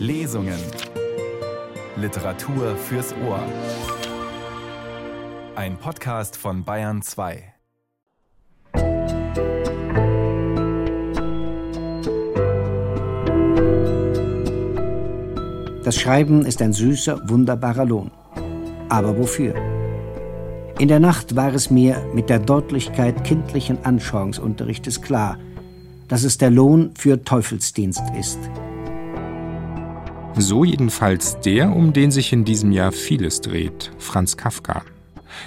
Lesungen. Literatur fürs Ohr. Ein Podcast von Bayern 2. Das Schreiben ist ein süßer, wunderbarer Lohn. Aber wofür? In der Nacht war es mir mit der Deutlichkeit kindlichen Anschauungsunterrichtes klar, dass es der Lohn für Teufelsdienst ist. So jedenfalls der, um den sich in diesem Jahr vieles dreht, Franz Kafka.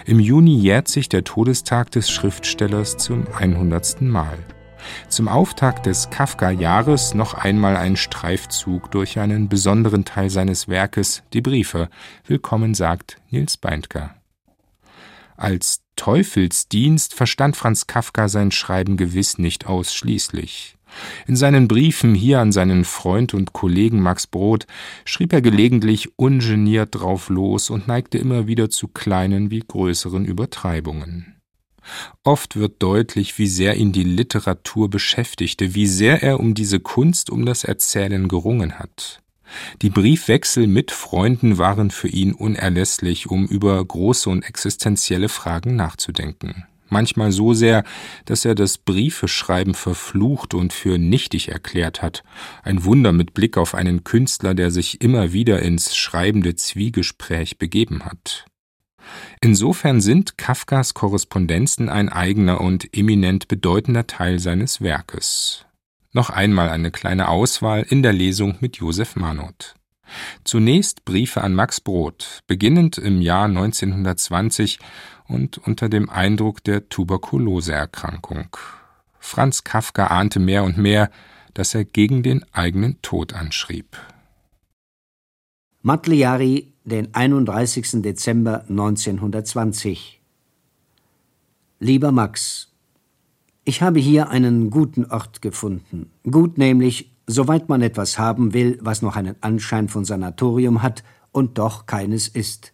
Im Juni jährt sich der Todestag des Schriftstellers zum 100. Mal. Zum Auftakt des Kafka-Jahres noch einmal ein Streifzug durch einen besonderen Teil seines Werkes, die Briefe. Willkommen sagt Nils Beindker. Als Teufelsdienst verstand Franz Kafka sein Schreiben gewiss nicht ausschließlich. In seinen Briefen hier an seinen Freund und Kollegen Max Brod schrieb er gelegentlich ungeniert drauf los und neigte immer wieder zu kleinen wie größeren Übertreibungen. Oft wird deutlich, wie sehr ihn die Literatur beschäftigte, wie sehr er um diese Kunst, um das Erzählen gerungen hat. Die Briefwechsel mit Freunden waren für ihn unerlässlich, um über große und existenzielle Fragen nachzudenken. Manchmal so sehr, dass er das Briefeschreiben verflucht und für nichtig erklärt hat. Ein Wunder mit Blick auf einen Künstler, der sich immer wieder ins schreibende Zwiegespräch begeben hat. Insofern sind Kafkas Korrespondenzen ein eigener und eminent bedeutender Teil seines Werkes. Noch einmal eine kleine Auswahl in der Lesung mit Josef Manot. Zunächst Briefe an Max Brod, beginnend im Jahr 1920 und unter dem Eindruck der Tuberkuloseerkrankung. Franz Kafka ahnte mehr und mehr, dass er gegen den eigenen Tod anschrieb. Matliari, den 31. Dezember 1920 Lieber Max, ich habe hier einen guten Ort gefunden. Gut nämlich, soweit man etwas haben will, was noch einen Anschein von Sanatorium hat und doch keines ist.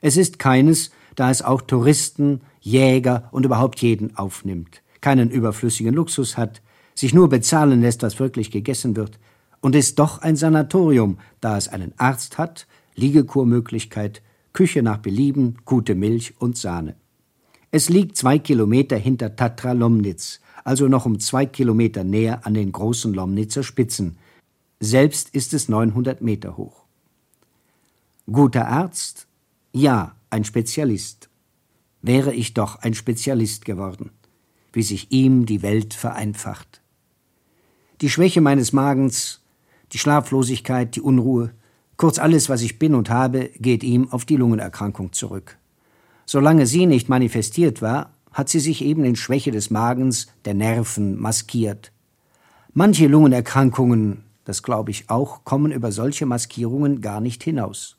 Es ist keines, da es auch Touristen, Jäger und überhaupt jeden aufnimmt, keinen überflüssigen Luxus hat, sich nur bezahlen lässt, was wirklich gegessen wird, und ist doch ein Sanatorium, da es einen Arzt hat, Liegekurmöglichkeit, Küche nach Belieben, gute Milch und Sahne. Es liegt zwei Kilometer hinter Tatra Lomnitz, also noch um zwei Kilometer näher an den großen Lomnitzer Spitzen. Selbst ist es 900 Meter hoch. Guter Arzt? Ja, ein Spezialist. Wäre ich doch ein Spezialist geworden, wie sich ihm die Welt vereinfacht. Die Schwäche meines Magens, die Schlaflosigkeit, die Unruhe, kurz alles, was ich bin und habe, geht ihm auf die Lungenerkrankung zurück. Solange sie nicht manifestiert war, hat sie sich eben in Schwäche des Magens, der Nerven maskiert. Manche Lungenerkrankungen, das glaube ich auch, kommen über solche Maskierungen gar nicht hinaus.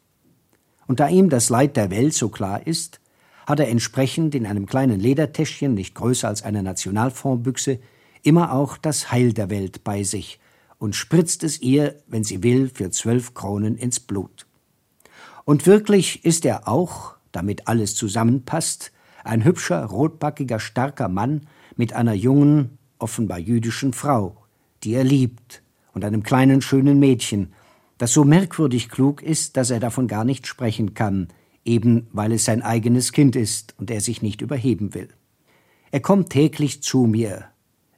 Und da ihm das Leid der Welt so klar ist, hat er entsprechend in einem kleinen Ledertäschchen, nicht größer als eine Nationalfondsbüchse, immer auch das Heil der Welt bei sich und spritzt es ihr, wenn sie will, für zwölf Kronen ins Blut. Und wirklich ist er auch, damit alles zusammenpasst, ein hübscher, rotbackiger, starker Mann mit einer jungen, offenbar jüdischen Frau, die er liebt, und einem kleinen, schönen Mädchen, das so merkwürdig klug ist, dass er davon gar nicht sprechen kann, eben weil es sein eigenes Kind ist und er sich nicht überheben will. Er kommt täglich zu mir.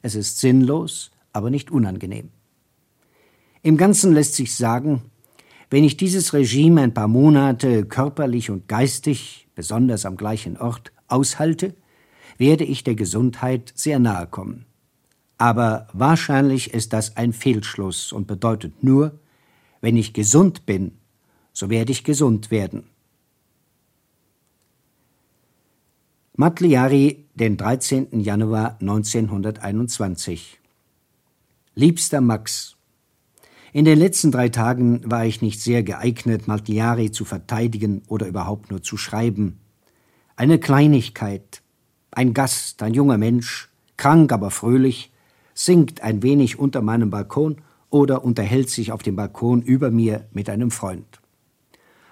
Es ist sinnlos, aber nicht unangenehm. Im Ganzen lässt sich sagen, wenn ich dieses Regime ein paar Monate körperlich und geistig, besonders am gleichen Ort, aushalte, werde ich der Gesundheit sehr nahe kommen. Aber wahrscheinlich ist das ein Fehlschluss und bedeutet nur, wenn ich gesund bin, so werde ich gesund werden. Matliari, den 13. Januar 1921 Liebster Max, in den letzten drei Tagen war ich nicht sehr geeignet, Maltiari zu verteidigen oder überhaupt nur zu schreiben. Eine Kleinigkeit, ein Gast, ein junger Mensch, krank aber fröhlich, singt ein wenig unter meinem Balkon oder unterhält sich auf dem Balkon über mir mit einem Freund.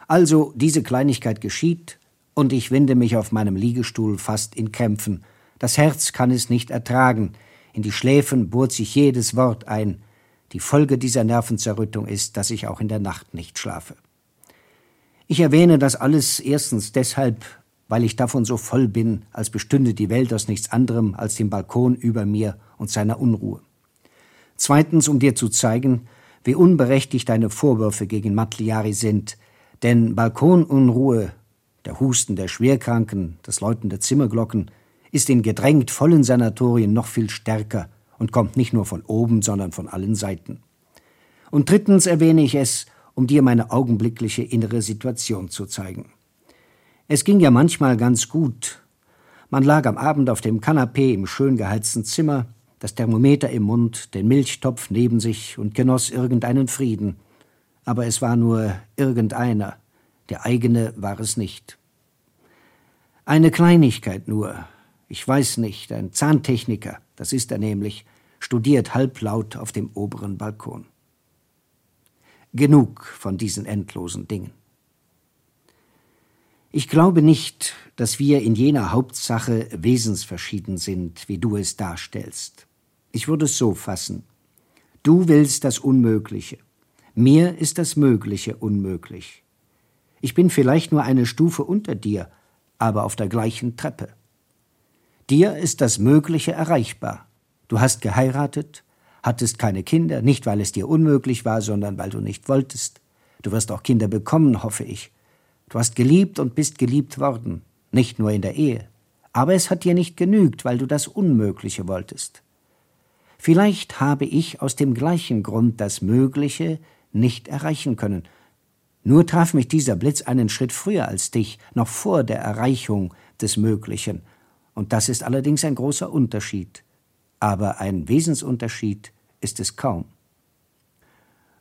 Also diese Kleinigkeit geschieht, und ich winde mich auf meinem Liegestuhl fast in Krämpfen. Das Herz kann es nicht ertragen, in die Schläfen bohrt sich jedes Wort ein, Die Folge dieser Nervenzerrüttung ist, dass ich auch in der Nacht nicht schlafe. Ich erwähne das alles erstens deshalb, weil ich davon so voll bin, als bestünde die Welt aus nichts anderem als dem Balkon über mir und seiner Unruhe. Zweitens, um dir zu zeigen, wie unberechtigt deine Vorwürfe gegen Matliari sind, denn Balkonunruhe, der Husten der Schwerkranken, das Läuten der Zimmerglocken, ist in gedrängt vollen Sanatorien noch viel stärker und kommt nicht nur von oben, sondern von allen Seiten. Und drittens erwähne ich es, um dir meine augenblickliche innere Situation zu zeigen. Es ging ja manchmal ganz gut. Man lag am Abend auf dem Kanapee im schön geheizten Zimmer, das Thermometer im Mund, den Milchtopf neben sich und genoss irgendeinen Frieden. Aber es war nur irgendeiner, der eigene war es nicht. Eine Kleinigkeit nur, ich weiß nicht, ein Zahntechniker, das ist er nämlich, studiert halblaut auf dem oberen Balkon. Genug von diesen endlosen Dingen. Ich glaube nicht, dass wir in jener Hauptsache wesensverschieden sind, wie du es darstellst. Ich würde es so fassen. Du willst das Unmögliche. Mir ist das Mögliche unmöglich. Ich bin vielleicht nur eine Stufe unter dir, aber auf der gleichen Treppe. Dir ist das Mögliche erreichbar. Du hast geheiratet, hattest keine Kinder, nicht weil es dir unmöglich war, sondern weil du nicht wolltest. Du wirst auch Kinder bekommen, hoffe ich. Du hast geliebt und bist geliebt worden, nicht nur in der Ehe. Aber es hat dir nicht genügt, weil du das Unmögliche wolltest. Vielleicht habe ich aus dem gleichen Grund das Mögliche nicht erreichen können. Nur traf mich dieser Blitz einen Schritt früher als dich, noch vor der Erreichung des Möglichen, und das ist allerdings ein großer Unterschied. Aber ein Wesensunterschied ist es kaum.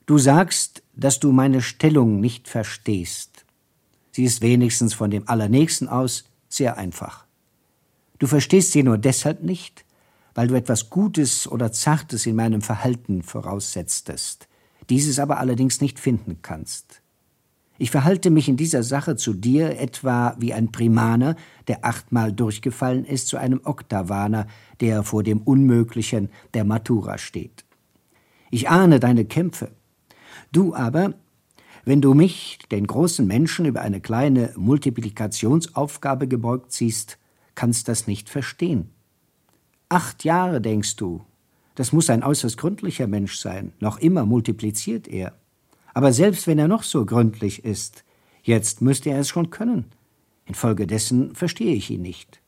Du sagst, dass du meine Stellung nicht verstehst. Sie ist wenigstens von dem Allernächsten aus sehr einfach. Du verstehst sie nur deshalb nicht, weil du etwas Gutes oder Zartes in meinem Verhalten voraussetztest, dieses aber allerdings nicht finden kannst. Ich verhalte mich in dieser Sache zu dir etwa wie ein Primaner, der achtmal durchgefallen ist, zu einem Oktavaner, der vor dem Unmöglichen der Matura steht. Ich ahne deine Kämpfe. Du aber, wenn du mich, den großen Menschen, über eine kleine Multiplikationsaufgabe gebeugt siehst, kannst das nicht verstehen. Acht Jahre, denkst du, das muss ein äußerst gründlicher Mensch sein, noch immer multipliziert er. Aber selbst wenn er noch so gründlich ist, jetzt müsste er es schon können. Infolgedessen verstehe ich ihn nicht.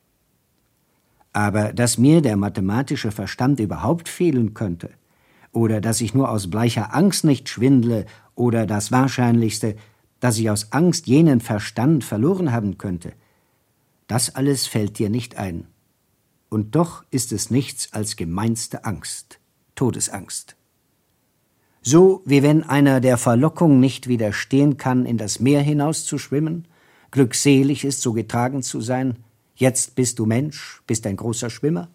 Aber dass mir der mathematische Verstand überhaupt fehlen könnte, oder dass ich nur aus bleicher Angst nicht schwindle, oder das Wahrscheinlichste, dass ich aus Angst jenen Verstand verloren haben könnte, das alles fällt dir nicht ein. Und doch ist es nichts als gemeinste Angst, Todesangst. So wie wenn einer der Verlockung nicht widerstehen kann, in das Meer hinaus zu schwimmen, glückselig ist, so getragen zu sein, jetzt bist du Mensch, bist ein großer Schwimmer,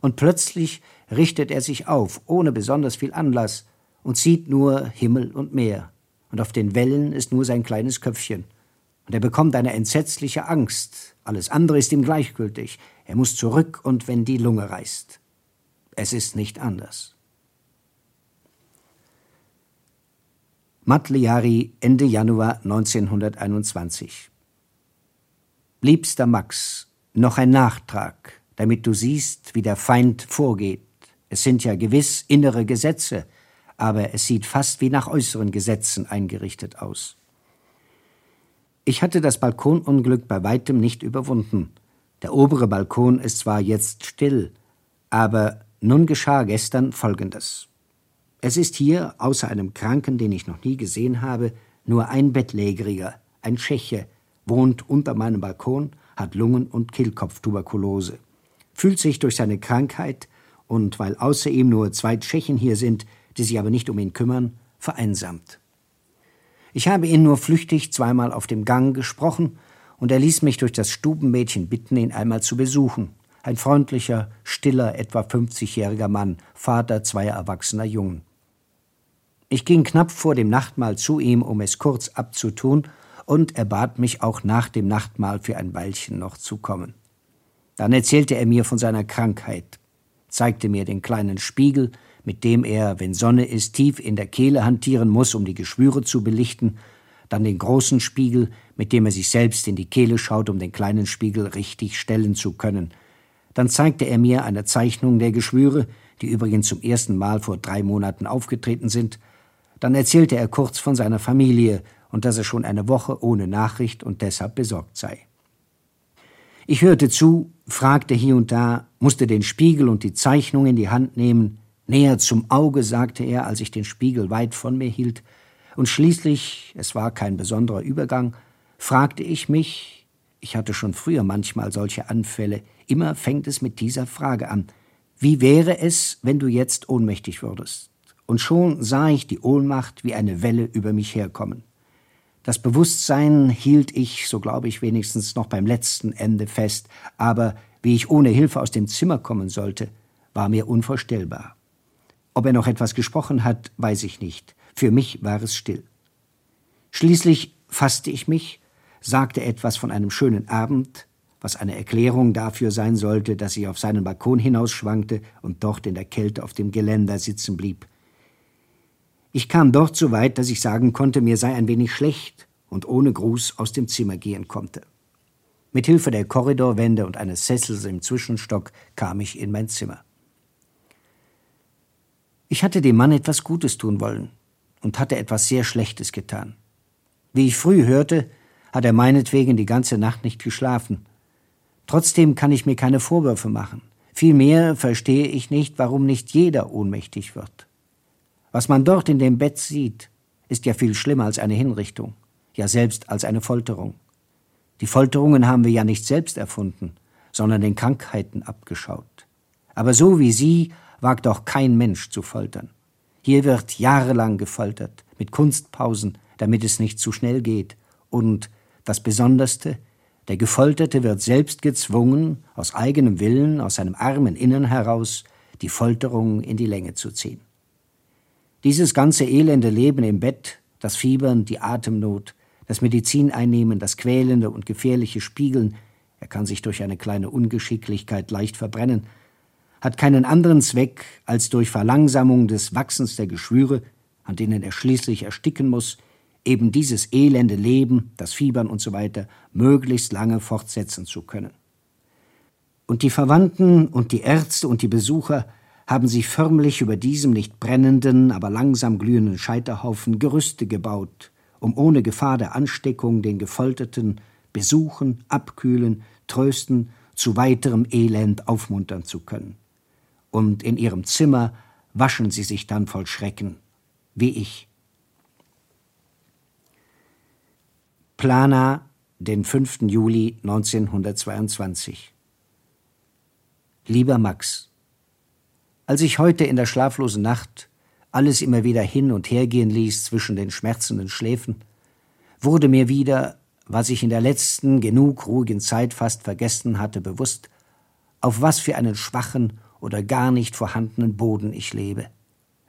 und plötzlich richtet er sich auf, ohne besonders viel Anlass, und sieht nur Himmel und Meer, und auf den Wellen ist nur sein kleines Köpfchen, und er bekommt eine entsetzliche Angst, alles andere ist ihm gleichgültig, er muss zurück und wenn die Lunge reißt. Es ist nicht anders. Matliari, Ende Januar 1921. Liebster Max, noch ein Nachtrag, damit du siehst, wie der Feind vorgeht. Es sind ja gewiss innere Gesetze, aber es sieht fast wie nach äußeren Gesetzen eingerichtet aus. Ich hatte das Balkonunglück bei weitem nicht überwunden. Der obere Balkon ist zwar jetzt still, aber nun geschah gestern Folgendes. Es ist hier, außer einem Kranken, den ich noch nie gesehen habe, nur ein Bettlägeriger, ein Tscheche, wohnt unter meinem Balkon, hat Lungen- und Kehlkopftuberkulose, fühlt sich durch seine Krankheit und weil außer ihm nur zwei Tschechen hier sind, die sich aber nicht um ihn kümmern, vereinsamt. Ich habe ihn nur flüchtig zweimal auf dem Gang gesprochen, und er ließ mich durch das Stubenmädchen bitten, ihn einmal zu besuchen. Ein freundlicher, stiller, etwa 50-jähriger Mann, Vater zweier erwachsener Jungen. Ich ging knapp vor dem Nachtmahl zu ihm, um es kurz abzutun, und er bat mich auch nach dem Nachtmahl für ein Weilchen noch zu kommen. Dann erzählte er mir von seiner Krankheit, zeigte mir den kleinen Spiegel, mit dem er, wenn Sonne ist, tief in der Kehle hantieren muss, um die Geschwüre zu belichten, dann den großen Spiegel, mit dem er sich selbst in die Kehle schaut, um den kleinen Spiegel richtig stellen zu können. Dann zeigte er mir eine Zeichnung der Geschwüre, die übrigens zum ersten Mal vor drei Monaten aufgetreten sind. Dann erzählte er kurz von seiner Familie und dass er schon eine Woche ohne Nachricht und deshalb besorgt sei. Ich hörte zu, fragte hier und da, musste den Spiegel und die Zeichnung in die Hand nehmen, näher zum Auge, sagte er, als ich den Spiegel weit von mir hielt, und schließlich, es war kein besonderer Übergang, fragte ich mich, ich hatte schon früher manchmal solche Anfälle, immer fängt es mit dieser Frage an, wie wäre es, wenn du jetzt ohnmächtig würdest? Und schon sah ich die Ohnmacht wie eine Welle über mich herkommen. Das Bewusstsein hielt ich, so glaube ich wenigstens, noch beim letzten Ende fest, aber wie ich ohne Hilfe aus dem Zimmer kommen sollte, war mir unvorstellbar. Ob er noch etwas gesprochen hat, weiß ich nicht. Für mich war es still. Schließlich fasste ich mich, sagte etwas von einem schönen Abend, was eine Erklärung dafür sein sollte, dass ich auf seinen Balkon hinausschwankte und dort in der Kälte auf dem Geländer sitzen blieb. Ich kam dort so weit, dass ich sagen konnte, mir sei ein wenig schlecht und ohne Gruß aus dem Zimmer gehen konnte. Mit Hilfe der Korridorwände und eines Sessels im Zwischenstock kam ich in mein Zimmer. Ich hatte dem Mann etwas Gutes tun wollen und hatte etwas sehr Schlechtes getan. Wie ich früh hörte, hat er meinetwegen die ganze Nacht nicht geschlafen. Trotzdem kann ich mir keine Vorwürfe machen. Vielmehr verstehe ich nicht, warum nicht jeder ohnmächtig wird. Was man dort in dem Bett sieht, ist ja viel schlimmer als eine Hinrichtung, ja selbst als eine Folterung. Die Folterungen haben wir ja nicht selbst erfunden, sondern den Krankheiten abgeschaut. Aber so wie sie wagt auch kein Mensch zu foltern. Hier wird jahrelang gefoltert, mit Kunstpausen, damit es nicht zu schnell geht. Und das Besonderste, der Gefolterte wird selbst gezwungen, aus eigenem Willen, aus seinem armen Innern heraus, die Folterung in die Länge zu ziehen. Dieses ganze elende Leben im Bett, das Fiebern, die Atemnot, das Medizineinnehmen, das quälende und gefährliche Spiegeln, er kann sich durch eine kleine Ungeschicklichkeit leicht verbrennen, hat keinen anderen Zweck, als durch Verlangsamung des Wachsens der Geschwüre, an denen er schließlich ersticken muss, eben dieses elende Leben, das Fiebern und so möglichst lange fortsetzen zu können. Und die Verwandten und die Ärzte und die Besucher haben sich förmlich über diesem nicht brennenden, aber langsam glühenden Scheiterhaufen Gerüste gebaut, um ohne Gefahr der Ansteckung den Gefolterten besuchen, abkühlen, trösten, zu weiterem Elend aufmuntern zu können und in ihrem Zimmer waschen sie sich dann voll Schrecken, wie ich. Plana, den 5. Juli 1922 Lieber Max, als ich heute in der schlaflosen Nacht alles immer wieder hin und her gehen ließ zwischen den schmerzenden Schläfen, wurde mir wieder, was ich in der letzten genug ruhigen Zeit fast vergessen hatte, bewusst, auf was für einen schwachen oder gar nicht vorhandenen Boden ich lebe,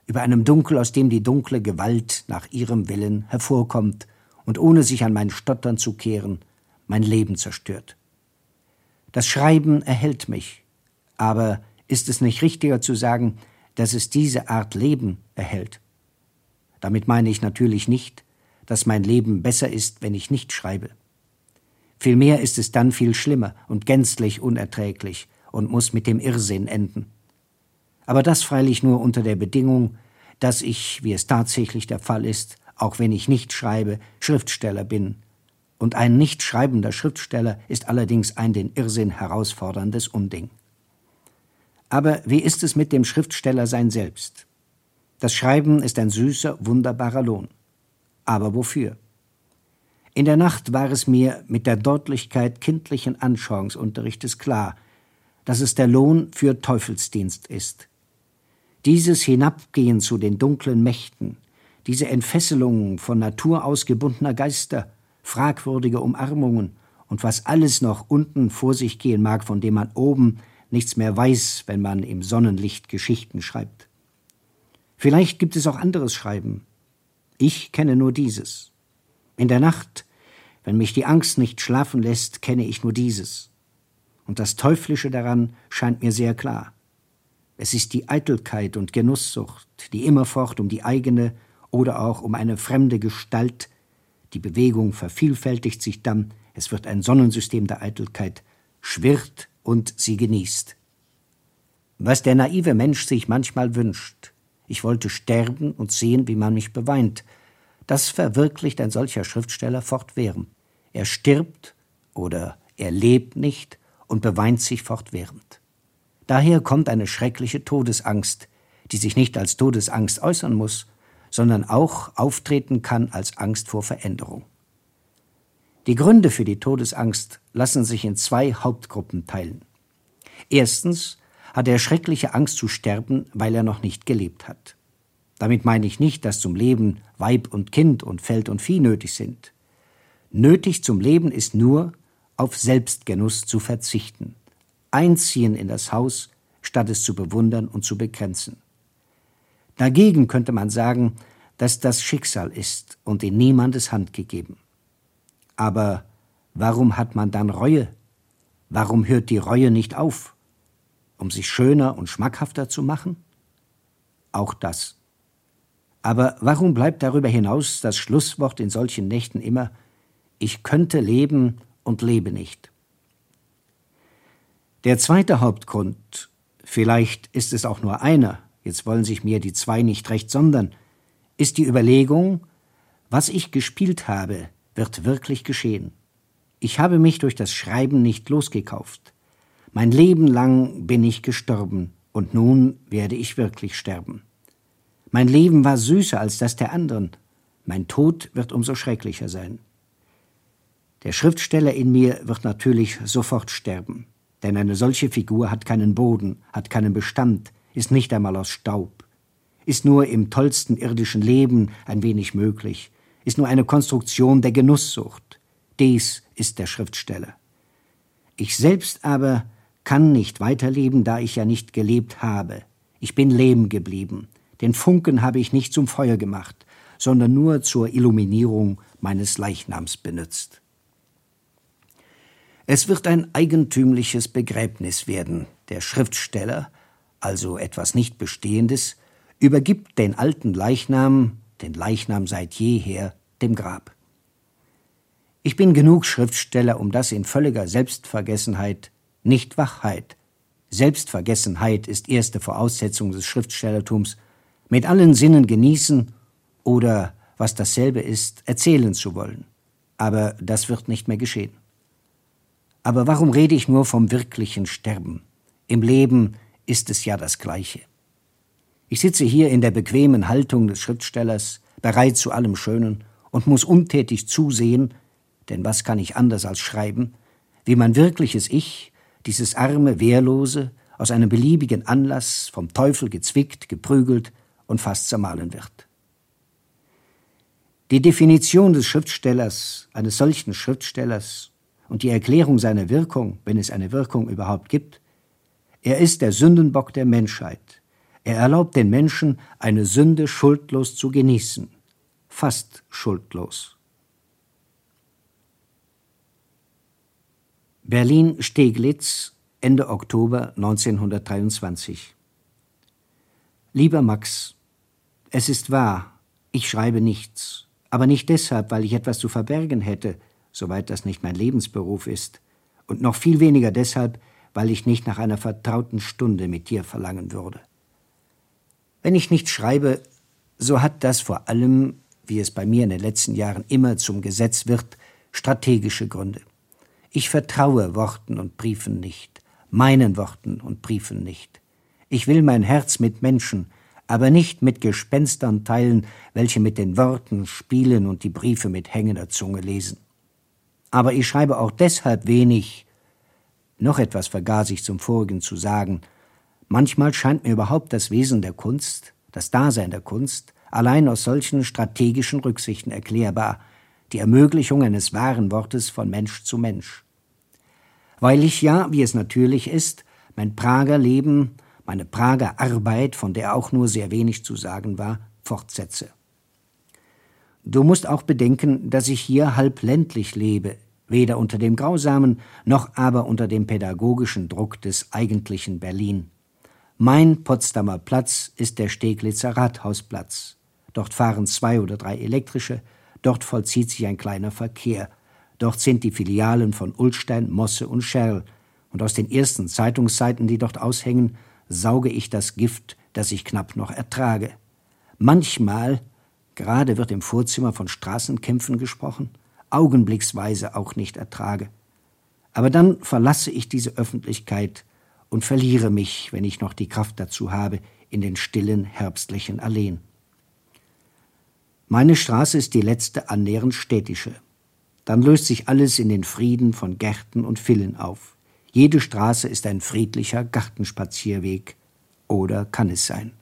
über einem Dunkel, aus dem die dunkle Gewalt nach ihrem Willen hervorkommt und ohne sich an mein Stottern zu kehren, mein Leben zerstört. Das Schreiben erhält mich, aber ist es nicht richtiger zu sagen, dass es diese Art Leben erhält? Damit meine ich natürlich nicht, dass mein Leben besser ist, wenn ich nicht schreibe. Vielmehr ist es dann viel schlimmer und gänzlich unerträglich, und muss mit dem Irrsinn enden. Aber das freilich nur unter der Bedingung, dass ich, wie es tatsächlich der Fall ist, auch wenn ich nicht schreibe, Schriftsteller bin. Und ein nicht schreibender Schriftsteller ist allerdings ein den Irrsinn herausforderndes Unding. Aber wie ist es mit dem Schriftstellersein selbst? Das Schreiben ist ein süßer, wunderbarer Lohn. Aber wofür? In der Nacht war es mir mit der Deutlichkeit kindlichen Anschauungsunterrichtes klar, dass es der Lohn für Teufelsdienst ist. Dieses Hinabgehen zu den dunklen Mächten, diese Entfesselung von Natur aus gebundener Geister, fragwürdige Umarmungen und was alles noch unten vor sich gehen mag, von dem man oben nichts mehr weiß, wenn man im Sonnenlicht Geschichten schreibt. Vielleicht gibt es auch anderes Schreiben. Ich kenne nur dieses. In der Nacht, wenn mich die Angst nicht schlafen lässt, kenne ich nur dieses und das Teuflische daran scheint mir sehr klar. Es ist die Eitelkeit und Genusssucht, die immerfort um die eigene oder auch um eine fremde Gestalt, die Bewegung vervielfältigt sich dann, es wird ein Sonnensystem der Eitelkeit, schwirrt und sie genießt. Was der naive Mensch sich manchmal wünscht, ich wollte sterben und sehen, wie man mich beweint, das verwirklicht ein solcher Schriftsteller fortwährend. Er stirbt oder er lebt nicht und beweint sich fortwährend. Daher kommt eine schreckliche Todesangst, die sich nicht als Todesangst äußern muss, sondern auch auftreten kann als Angst vor Veränderung. Die Gründe für die Todesangst lassen sich in zwei Hauptgruppen teilen. Erstens hat er schreckliche Angst zu sterben, weil er noch nicht gelebt hat. Damit meine ich nicht, dass zum Leben Weib und Kind und Feld und Vieh nötig sind. Nötig zum Leben ist nur, auf Selbstgenuss zu verzichten, einziehen in das Haus, statt es zu bewundern und zu begrenzen. Dagegen könnte man sagen, dass das Schicksal ist und in niemandes Hand gegeben. Aber warum hat man dann Reue? Warum hört die Reue nicht auf? Um sich schöner und schmackhafter zu machen? Auch das. Aber warum bleibt darüber hinaus das Schlusswort in solchen Nächten immer Ich könnte leben und lebe nicht? Der zweite Hauptgrund, vielleicht ist es auch nur einer, jetzt wollen sich mir die zwei nicht recht sondern, ist die Überlegung, was ich gespielt habe, wird wirklich geschehen. Ich habe mich durch das Schreiben nicht losgekauft. Mein Leben lang bin ich gestorben, und nun werde ich wirklich sterben. Mein Leben war süßer als das der anderen, mein Tod wird umso schrecklicher sein. Der Schriftsteller in mir wird natürlich sofort sterben. Denn eine solche Figur hat keinen Boden, hat keinen Bestand, ist nicht einmal aus Staub, ist nur im tollsten irdischen Leben ein wenig möglich, ist nur eine Konstruktion der Genusssucht. Dies ist der Schriftsteller. Ich selbst aber kann nicht weiterleben, da ich ja nicht gelebt habe. Ich bin leben geblieben. Den Funken habe ich nicht zum Feuer gemacht, sondern nur zur Illuminierung meines Leichnams benützt. Es wird ein eigentümliches Begräbnis werden. Der Schriftsteller, also etwas nicht Bestehendes, übergibt den alten Leichnam, den Leichnam seit jeher, dem Grab. Ich bin genug Schriftsteller, um das in völliger Selbstvergessenheit, nicht Wachheit, Selbstvergessenheit ist erste Voraussetzung des Schriftstellertums, mit allen Sinnen genießen oder, was dasselbe ist, erzählen zu wollen. Aber das wird nicht mehr geschehen. Aber warum rede ich nur vom wirklichen Sterben? Im Leben ist es ja das Gleiche. Ich sitze hier in der bequemen Haltung des Schriftstellers, bereit zu allem Schönen, und muss untätig zusehen, denn was kann ich anders als schreiben, wie mein wirkliches Ich, dieses arme, wehrlose, aus einem beliebigen Anlass vom Teufel gezwickt, geprügelt und fast zermahlen wird. Die Definition des Schriftstellers, eines solchen Schriftstellers, und die Erklärung seiner Wirkung, wenn es eine Wirkung überhaupt gibt, er ist der Sündenbock der Menschheit. Er erlaubt den Menschen, eine Sünde schuldlos zu genießen, fast schuldlos. Berlin-Steglitz, Ende Oktober 1923. Lieber Max, es ist wahr, ich schreibe nichts, aber nicht deshalb, weil ich etwas zu verbergen hätte, soweit das nicht mein Lebensberuf ist, und noch viel weniger deshalb, weil ich nicht nach einer vertrauten Stunde mit dir verlangen würde. Wenn ich nicht schreibe, so hat das vor allem, wie es bei mir in den letzten Jahren immer zum Gesetz wird, strategische Gründe. Ich vertraue Worten und Briefen nicht, meinen Worten und Briefen nicht. Ich will mein Herz mit Menschen, aber nicht mit Gespenstern teilen, welche mit den Worten spielen und die Briefe mit hängender Zunge lesen. Aber ich schreibe auch deshalb wenig. Noch etwas vergaß ich zum vorigen zu sagen. Manchmal scheint mir überhaupt das Wesen der Kunst, das Dasein der Kunst, allein aus solchen strategischen Rücksichten erklärbar, die Ermöglichung eines wahren Wortes von Mensch zu Mensch. Weil ich ja, wie es natürlich ist, mein Prager Leben, meine Prager Arbeit, von der auch nur sehr wenig zu sagen war, fortsetze. Du musst auch bedenken, dass ich hier halb ländlich lebe, weder unter dem grausamen noch aber unter dem pädagogischen Druck des eigentlichen Berlin. Mein Potsdamer Platz ist der Steglitzer Rathausplatz. Dort fahren zwei oder drei elektrische, dort vollzieht sich ein kleiner Verkehr. Dort sind die Filialen von Ulstein, Mosse und Scherl. Und aus den ersten Zeitungsseiten, die dort aushängen, sauge ich das Gift, das ich knapp noch ertrage. Manchmal, gerade wird im Vorzimmer von Straßenkämpfen gesprochen, augenblicksweise auch nicht ertrage. Aber dann verlasse ich diese Öffentlichkeit und verliere mich, wenn ich noch die Kraft dazu habe, in den stillen herbstlichen Alleen. Meine Straße ist die letzte annähernd städtische. Dann löst sich alles in den Frieden von Gärten und Villen auf. Jede Straße ist ein friedlicher Gartenspazierweg. Oder kann es sein?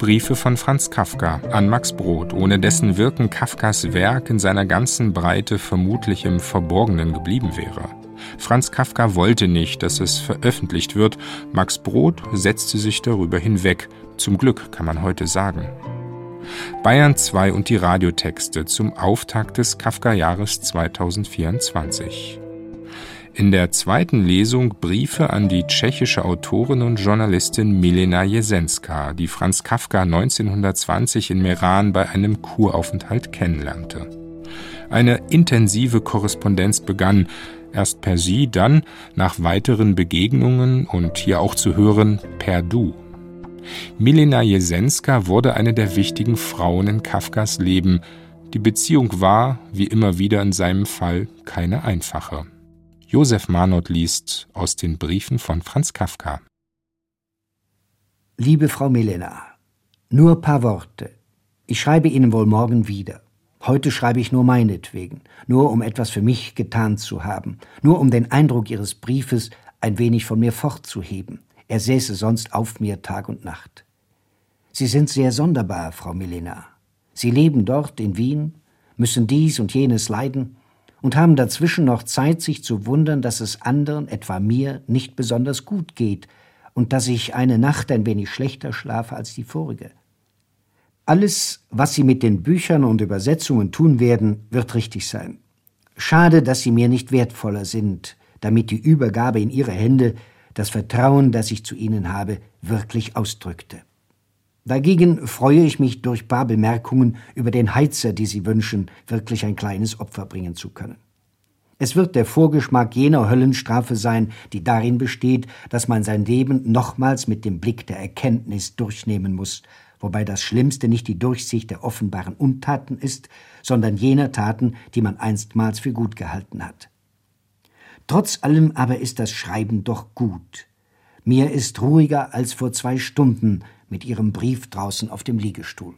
Briefe von Franz Kafka an Max Brod, ohne dessen Wirken Kafkas Werk in seiner ganzen Breite vermutlich im Verborgenen geblieben wäre. Franz Kafka wollte nicht, dass es veröffentlicht wird. Max Brod setzte sich darüber hinweg. Zum Glück kann man heute sagen. Bayern 2 und die Radiotexte zum Auftakt des Kafka-Jahres 2024. In der zweiten Lesung Briefe an die tschechische Autorin und Journalistin Milena Jesenska, die Franz Kafka 1920 in Meran bei einem Kuraufenthalt kennenlernte. Eine intensive Korrespondenz begann, erst per Sie, dann, nach weiteren Begegnungen und hier auch zu hören, per Du. Milena Jesenska wurde eine der wichtigen Frauen in Kafkas Leben. Die Beziehung war, wie immer wieder in seinem Fall, keine einfache. Josef Manot liest aus den Briefen von Franz Kafka. Liebe Frau Milena, nur paar Worte. Ich schreibe Ihnen wohl morgen wieder. Heute schreibe ich nur meinetwegen, nur um etwas für mich getan zu haben, nur um den Eindruck Ihres Briefes ein wenig von mir fortzuheben. Er säße sonst auf mir Tag und Nacht. Sie sind sehr sonderbar, Frau Milena. Sie leben dort in Wien, müssen dies und jenes leiden, und haben dazwischen noch Zeit, sich zu wundern, dass es anderen, etwa mir, nicht besonders gut geht und dass ich eine Nacht ein wenig schlechter schlafe als die vorige. Alles, was Sie mit den Büchern und Übersetzungen tun werden, wird richtig sein. Schade, dass Sie mir nicht wertvoller sind, damit die Übergabe in Ihre Hände das Vertrauen, das ich zu Ihnen habe, wirklich ausdrückte. Dagegen freue ich mich durch paar Bemerkungen über den Heizer, die Sie wünschen, wirklich ein kleines Opfer bringen zu können. Es wird der Vorgeschmack jener Höllenstrafe sein, die darin besteht, dass man sein Leben nochmals mit dem Blick der Erkenntnis durchnehmen muss, wobei das Schlimmste nicht die Durchsicht der offenbaren Untaten ist, sondern jener Taten, die man einstmals für gut gehalten hat. Trotz allem aber ist das Schreiben doch gut. Mir ist ruhiger als vor zwei Stunden, mit ihrem Brief draußen auf dem Liegestuhl.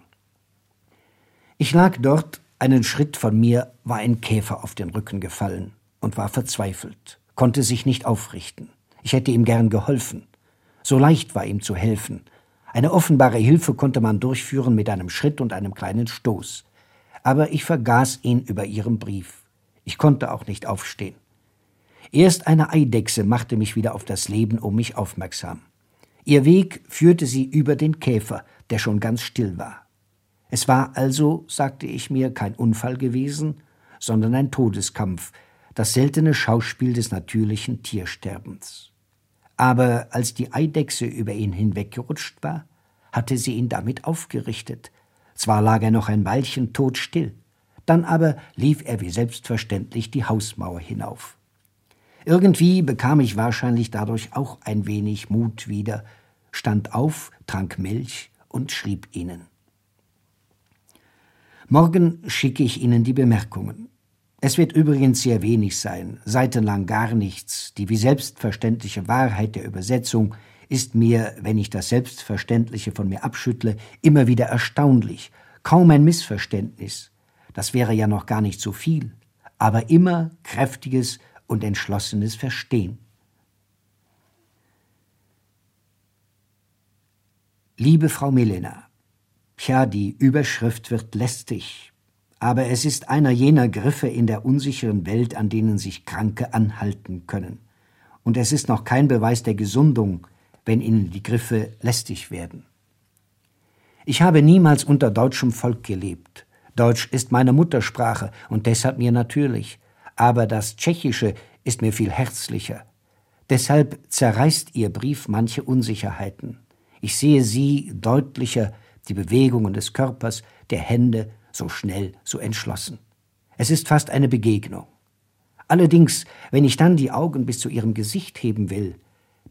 Ich lag dort, einen Schritt von mir war ein Käfer auf den Rücken gefallen und war verzweifelt, konnte sich nicht aufrichten. Ich hätte ihm gern geholfen. So leicht war ihm zu helfen. Eine offenbare Hilfe konnte man durchführen mit einem Schritt und einem kleinen Stoß. Aber ich vergaß ihn über ihrem Brief. Ich konnte auch nicht aufstehen. Erst eine Eidechse machte mich wieder auf das Leben um mich aufmerksam. Ihr Weg führte sie über den Käfer, der schon ganz still war. Es war also, sagte ich mir, kein Unfall gewesen, sondern ein Todeskampf, das seltene Schauspiel des natürlichen Tiersterbens. Aber als die Eidechse über ihn hinweggerutscht war, hatte sie ihn damit aufgerichtet. Zwar lag er noch ein Weilchen todstill, dann aber lief er wie selbstverständlich die Hausmauer hinauf. Irgendwie bekam ich wahrscheinlich dadurch auch ein wenig Mut wieder, stand auf, trank Milch und schrieb ihnen. Morgen schicke ich Ihnen die Bemerkungen. Es wird übrigens sehr wenig sein, seitenlang gar nichts. Die wie selbstverständliche Wahrheit der Übersetzung ist mir, wenn ich das Selbstverständliche von mir abschüttle, immer wieder erstaunlich. Kaum ein Missverständnis. Das wäre ja noch gar nicht so viel. Aber immer kräftiges, und entschlossenes Verstehen. Liebe Frau Milena, Tja, die Überschrift wird lästig, aber es ist einer jener Griffe in der unsicheren Welt, an denen sich Kranke anhalten können. Und es ist noch kein Beweis der Gesundung, wenn ihnen die Griffe lästig werden. Ich habe niemals unter deutschem Volk gelebt, Deutsch ist meine Muttersprache und deshalb mir natürlich, aber das Tschechische ist mir viel herzlicher. Deshalb zerreißt Ihr Brief manche Unsicherheiten. Ich sehe Sie deutlicher, die Bewegungen des Körpers, der Hände, so schnell, so entschlossen. Es ist fast eine Begegnung. Allerdings, wenn ich dann die Augen bis zu Ihrem Gesicht heben will,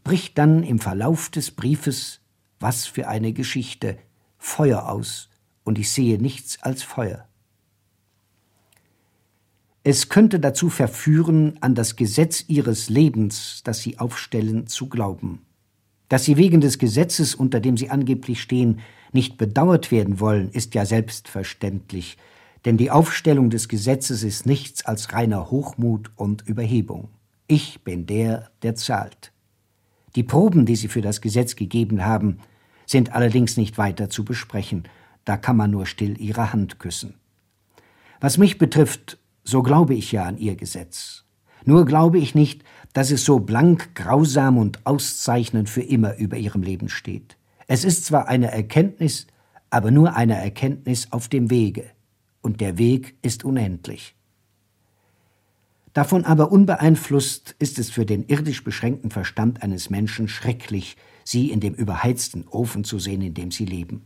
bricht dann im Verlauf des Briefes, was für eine Geschichte, Feuer aus, und ich sehe nichts als Feuer. Es könnte dazu verführen, an das Gesetz ihres Lebens, das sie aufstellen, zu glauben. Dass sie wegen des Gesetzes, unter dem sie angeblich stehen, nicht bedauert werden wollen, ist ja selbstverständlich, denn die Aufstellung des Gesetzes ist nichts als reiner Hochmut und Überhebung. Ich bin der, der zahlt. Die Proben, die sie für das Gesetz gegeben haben, sind allerdings nicht weiter zu besprechen, da kann man nur still ihre Hand küssen. Was mich betrifft, so glaube ich ja an ihr Gesetz. Nur glaube ich nicht, dass es so blank, grausam und auszeichnend für immer über ihrem Leben steht. Es ist zwar eine Erkenntnis, aber nur eine Erkenntnis auf dem Wege, und der Weg ist unendlich. Davon aber unbeeinflusst ist es für den irdisch beschränkten Verstand eines Menschen schrecklich, sie in dem überheizten Ofen zu sehen, in dem sie leben.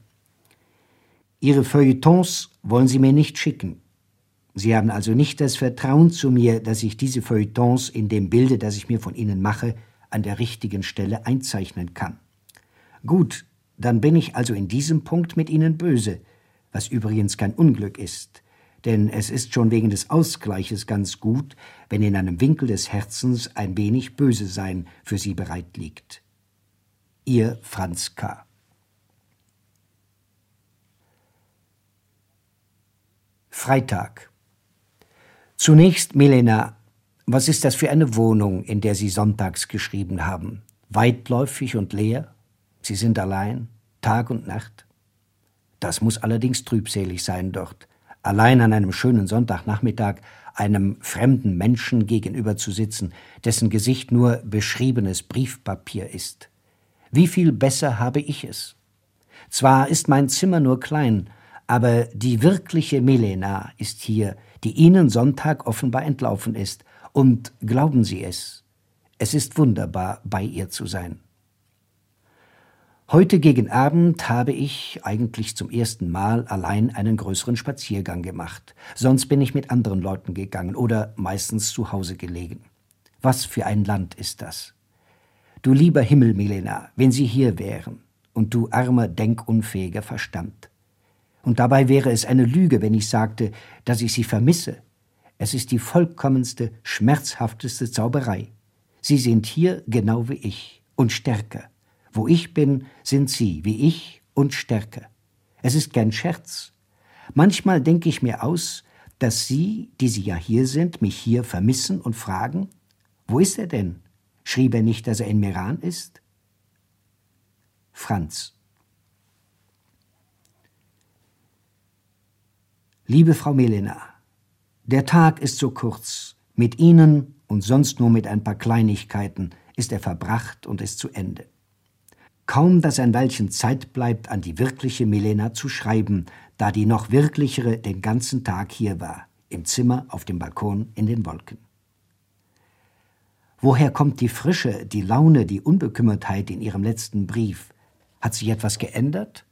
Ihre Feuilletons wollen Sie mir nicht schicken. Sie haben also nicht das Vertrauen zu mir, dass ich diese Feuilletons in dem Bilde, das ich mir von Ihnen mache, an der richtigen Stelle einzeichnen kann. Gut, dann bin ich also in diesem Punkt mit Ihnen böse, was übrigens kein Unglück ist, denn es ist schon wegen des Ausgleiches ganz gut, wenn in einem Winkel des Herzens ein wenig böse sein für Sie bereit liegt. Ihr Franz K. Freitag. Zunächst, Milena, was ist das für eine Wohnung, in der Sie sonntags geschrieben haben? Weitläufig und leer? Sie sind allein, Tag und Nacht? Das muss allerdings trübselig sein dort, allein an einem schönen Sonntagnachmittag einem fremden Menschen gegenüber zu sitzen, dessen Gesicht nur beschriebenes Briefpapier ist. Wie viel besser habe ich es? Zwar ist mein Zimmer nur klein, aber die wirkliche Milena ist hier, die Ihnen Sonntag offenbar entlaufen ist, und glauben Sie es, es ist wunderbar, bei ihr zu sein. Heute gegen Abend habe ich eigentlich zum ersten Mal allein einen größeren Spaziergang gemacht. Sonst bin ich mit anderen Leuten gegangen oder meistens zu Hause gelegen. Was für ein Land ist das? Du lieber Himmel, Milena, wenn Sie hier wären, und du armer, denkunfähiger Verstand. Und dabei wäre es eine Lüge, wenn ich sagte, dass ich sie vermisse. Es ist die vollkommenste, schmerzhafteste Zauberei. Sie sind hier genau wie ich und stärker. Wo ich bin, sind Sie wie ich und stärker. Es ist kein Scherz. Manchmal denke ich mir aus, dass Sie, die Sie ja hier sind, mich hier vermissen und fragen, wo ist er denn? Schrieb er nicht, dass er in Meran ist? Franz Liebe Frau Melena, der Tag ist so kurz. Mit Ihnen und sonst nur mit ein paar Kleinigkeiten ist er verbracht und ist zu Ende. Kaum, dass ein Weilchen Zeit bleibt, an die wirkliche Melena zu schreiben, da die noch wirklichere den ganzen Tag hier war, im Zimmer, auf dem Balkon, in den Wolken. Woher kommt die Frische, die Laune, die Unbekümmertheit in Ihrem letzten Brief? Hat sich etwas geändert?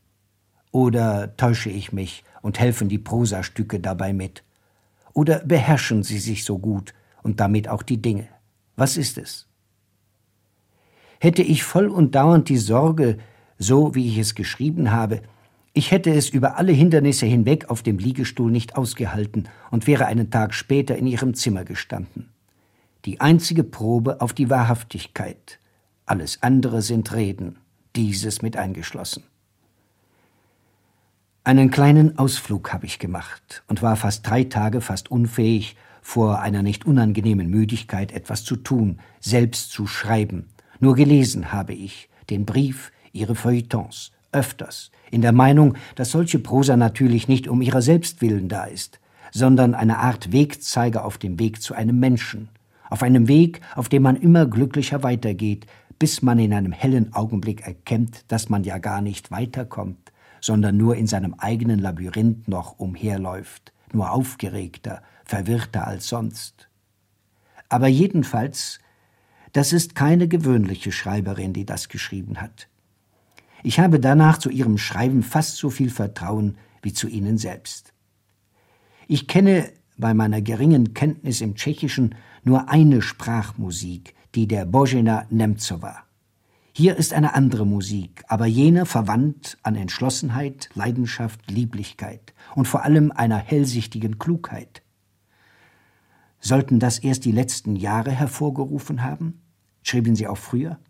Oder täusche ich mich und helfen die Prosastücke dabei mit? Oder beherrschen sie sich so gut und damit auch die Dinge? Was ist es? Hätte ich voll und dauernd die Sorge, so wie ich es geschrieben habe, ich hätte es über alle Hindernisse hinweg auf dem Liegestuhl nicht ausgehalten und wäre einen Tag später in ihrem Zimmer gestanden. Die einzige Probe auf die Wahrhaftigkeit. Alles andere sind Reden, dieses mit eingeschlossen. Einen kleinen Ausflug habe ich gemacht und war fast drei Tage fast unfähig, vor einer nicht unangenehmen Müdigkeit etwas zu tun, selbst zu schreiben. Nur gelesen habe ich den Brief, ihre Feuilletons, öfters, in der Meinung, dass solche Prosa natürlich nicht um ihrer selbst willen da ist, sondern eine Art Wegzeiger auf dem Weg zu einem Menschen, auf einem Weg, auf dem man immer glücklicher weitergeht, bis man in einem hellen Augenblick erkennt, dass man ja gar nicht weiterkommt, sondern nur in seinem eigenen Labyrinth noch umherläuft, nur aufgeregter, verwirrter als sonst. Aber jedenfalls, das ist keine gewöhnliche Schreiberin, die das geschrieben hat. Ich habe danach zu ihrem Schreiben fast so viel Vertrauen wie zu Ihnen selbst. Ich kenne bei meiner geringen Kenntnis im Tschechischen nur eine Sprachmusik, die der Božena Nemcova. Hier ist eine andere Musik, aber jene verwandt an Entschlossenheit, Leidenschaft, Lieblichkeit und vor allem einer hellsichtigen Klugheit. Sollten das erst die letzten Jahre hervorgerufen haben? Schrieben Sie auch früher?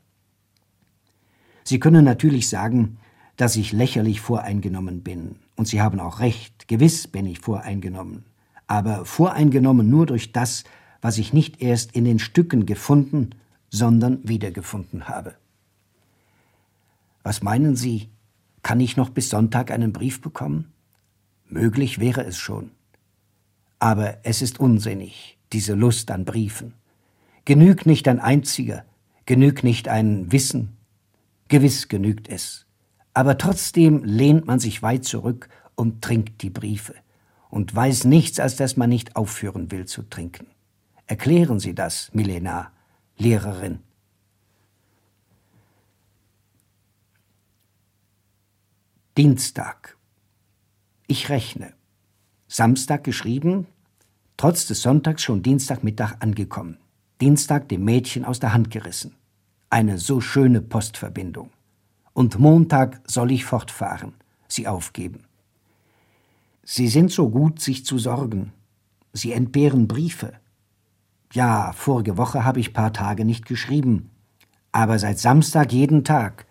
Sie können natürlich sagen, dass ich lächerlich voreingenommen bin. Und Sie haben auch recht, gewiss bin ich voreingenommen. Aber voreingenommen nur durch das, was ich nicht erst in den Stücken gefunden, sondern wiedergefunden habe. Was meinen Sie, kann ich noch bis Sonntag einen Brief bekommen? Möglich wäre es schon. Aber es ist unsinnig, diese Lust an Briefen. Genügt nicht ein einziger, genügt nicht ein Wissen, Gewiss genügt es. Aber trotzdem lehnt man sich weit zurück und trinkt die Briefe und weiß nichts, als dass man nicht aufhören will zu trinken. Erklären Sie das, Milena, Lehrerin. Dienstag. Ich rechne. Samstag geschrieben, trotz des Sonntags schon Dienstagmittag angekommen. Dienstag dem Mädchen aus der Hand gerissen eine so schöne Postverbindung. Und Montag soll ich fortfahren, sie aufgeben. Sie sind so gut, sich zu sorgen. Sie entbehren Briefe. Ja, vorige Woche habe ich paar Tage nicht geschrieben, aber seit Samstag jeden Tag,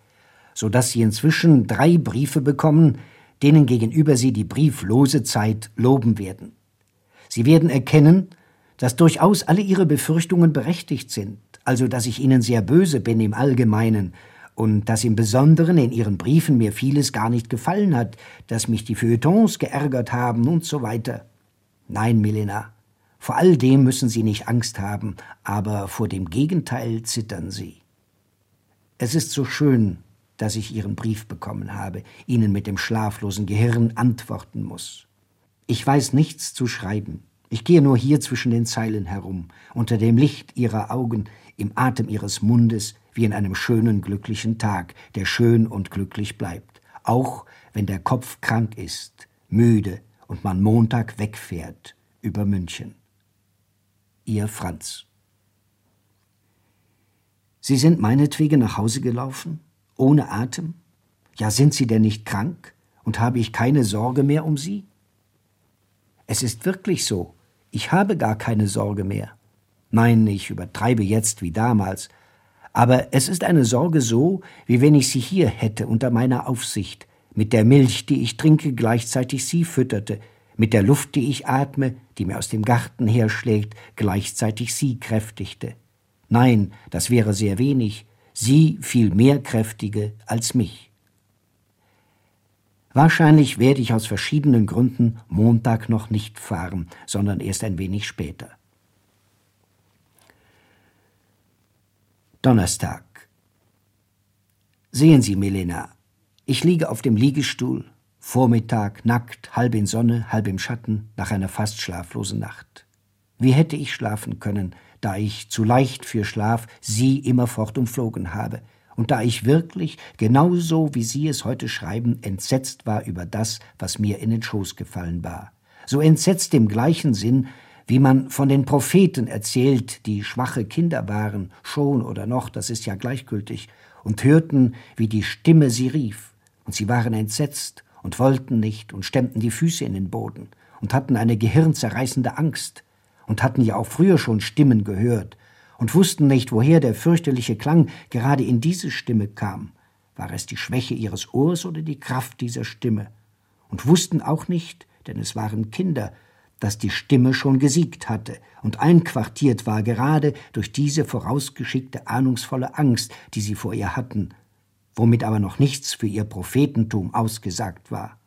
so dass Sie inzwischen drei Briefe bekommen, denen gegenüber Sie die brieflose Zeit loben werden. Sie werden erkennen, dass durchaus alle Ihre Befürchtungen berechtigt sind, also dass ich Ihnen sehr böse bin im Allgemeinen und dass im Besonderen in Ihren Briefen mir vieles gar nicht gefallen hat, dass mich die Feuilletons geärgert haben und so weiter. Nein, Milena, vor all dem müssen Sie nicht Angst haben, aber vor dem Gegenteil zittern Sie. Es ist so schön, dass ich Ihren Brief bekommen habe, Ihnen mit dem schlaflosen Gehirn antworten muss. Ich weiß nichts zu schreiben. Ich gehe nur hier zwischen den Zeilen herum, unter dem Licht Ihrer Augen, im Atem ihres Mundes wie in einem schönen, glücklichen Tag, der schön und glücklich bleibt, auch wenn der Kopf krank ist, müde und man Montag wegfährt über München. Ihr Franz. Sie sind meinetwegen nach Hause gelaufen, ohne Atem? Ja, sind Sie denn nicht krank? Und habe ich keine Sorge mehr um Sie? Es ist wirklich so, ich habe gar keine Sorge mehr. Nein, ich übertreibe jetzt wie damals. Aber es ist eine Sorge so, wie wenn ich sie hier hätte unter meiner Aufsicht, mit der Milch, die ich trinke, gleichzeitig sie fütterte, mit der Luft, die ich atme, die mir aus dem Garten herschlägt, gleichzeitig sie kräftigte. Nein, das wäre sehr wenig, sie viel mehr kräftige als mich. Wahrscheinlich werde ich aus verschiedenen Gründen Montag noch nicht fahren, sondern erst ein wenig später. Donnerstag. Sehen Sie, Melena, ich liege auf dem Liegestuhl, Vormittag, nackt, halb in Sonne, halb im Schatten, nach einer fast schlaflosen Nacht. Wie hätte ich schlafen können, da ich zu leicht für Schlaf Sie immerfort umflogen habe, und da ich wirklich, genauso wie Sie es heute schreiben, entsetzt war über das, was mir in den Schoß gefallen war. So entsetzt im gleichen Sinn, wie man von den Propheten erzählt, die schwache Kinder waren, schon oder noch, das ist ja gleichgültig, und hörten, wie die Stimme sie rief, und sie waren entsetzt und wollten nicht und stemmten die Füße in den Boden und hatten eine gehirnzerreißende Angst und hatten ja auch früher schon Stimmen gehört und wussten nicht, woher der fürchterliche Klang gerade in diese Stimme kam. War es die Schwäche ihres Ohrs oder die Kraft dieser Stimme? Und wussten auch nicht, denn es waren Kinder, dass die Stimme schon gesiegt hatte und einquartiert war gerade durch diese vorausgeschickte ahnungsvolle Angst, die sie vor ihr hatten, womit aber noch nichts für ihr Prophetentum ausgesagt war.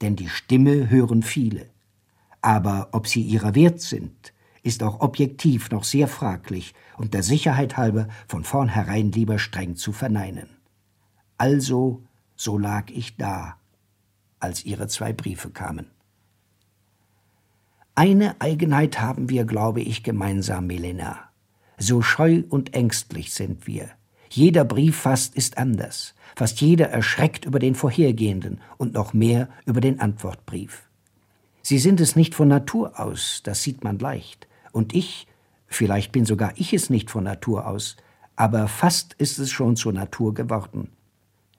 Denn die Stimme hören viele. Aber ob sie ihrer wert sind, ist auch objektiv noch sehr fraglich und der Sicherheit halber von vornherein lieber streng zu verneinen. Also, so lag ich da, als Ihre zwei Briefe kamen. Eine Eigenheit haben wir, glaube ich, gemeinsam, Milena. So scheu und ängstlich sind wir. Jeder Brief fast ist anders. Fast jeder erschreckt über den vorhergehenden und noch mehr über den Antwortbrief. Sie sind es nicht von Natur aus, das sieht man leicht. Und ich, vielleicht bin sogar ich es nicht von Natur aus, aber fast ist es schon zur Natur geworden.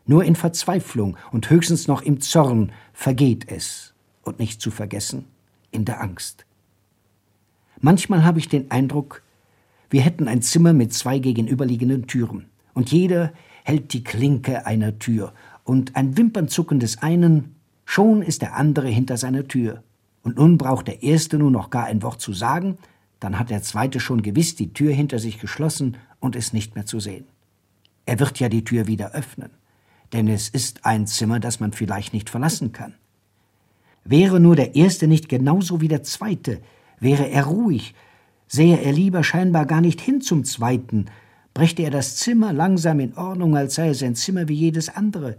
Nur in Verzweiflung und höchstens noch im Zorn vergeht es, und nicht zu vergessen, in der Angst. Manchmal habe ich den Eindruck, wir hätten ein Zimmer mit zwei gegenüberliegenden Türen, und jeder hält die Klinke einer Tür, und ein Wimpernzucken des einen, schon ist der andere hinter seiner Tür. Und nun braucht der Erste nur noch gar ein Wort zu sagen, dann hat der Zweite schon gewiss die Tür hinter sich geschlossen und ist nicht mehr zu sehen. Er wird ja die Tür wieder öffnen, denn es ist ein Zimmer, das man vielleicht nicht verlassen kann. Wäre nur der Erste nicht genauso wie der Zweite, wäre er ruhig, sähe er lieber scheinbar gar nicht hin zum Zweiten, brächte er das Zimmer langsam in Ordnung, als sei es ein Zimmer wie jedes andere.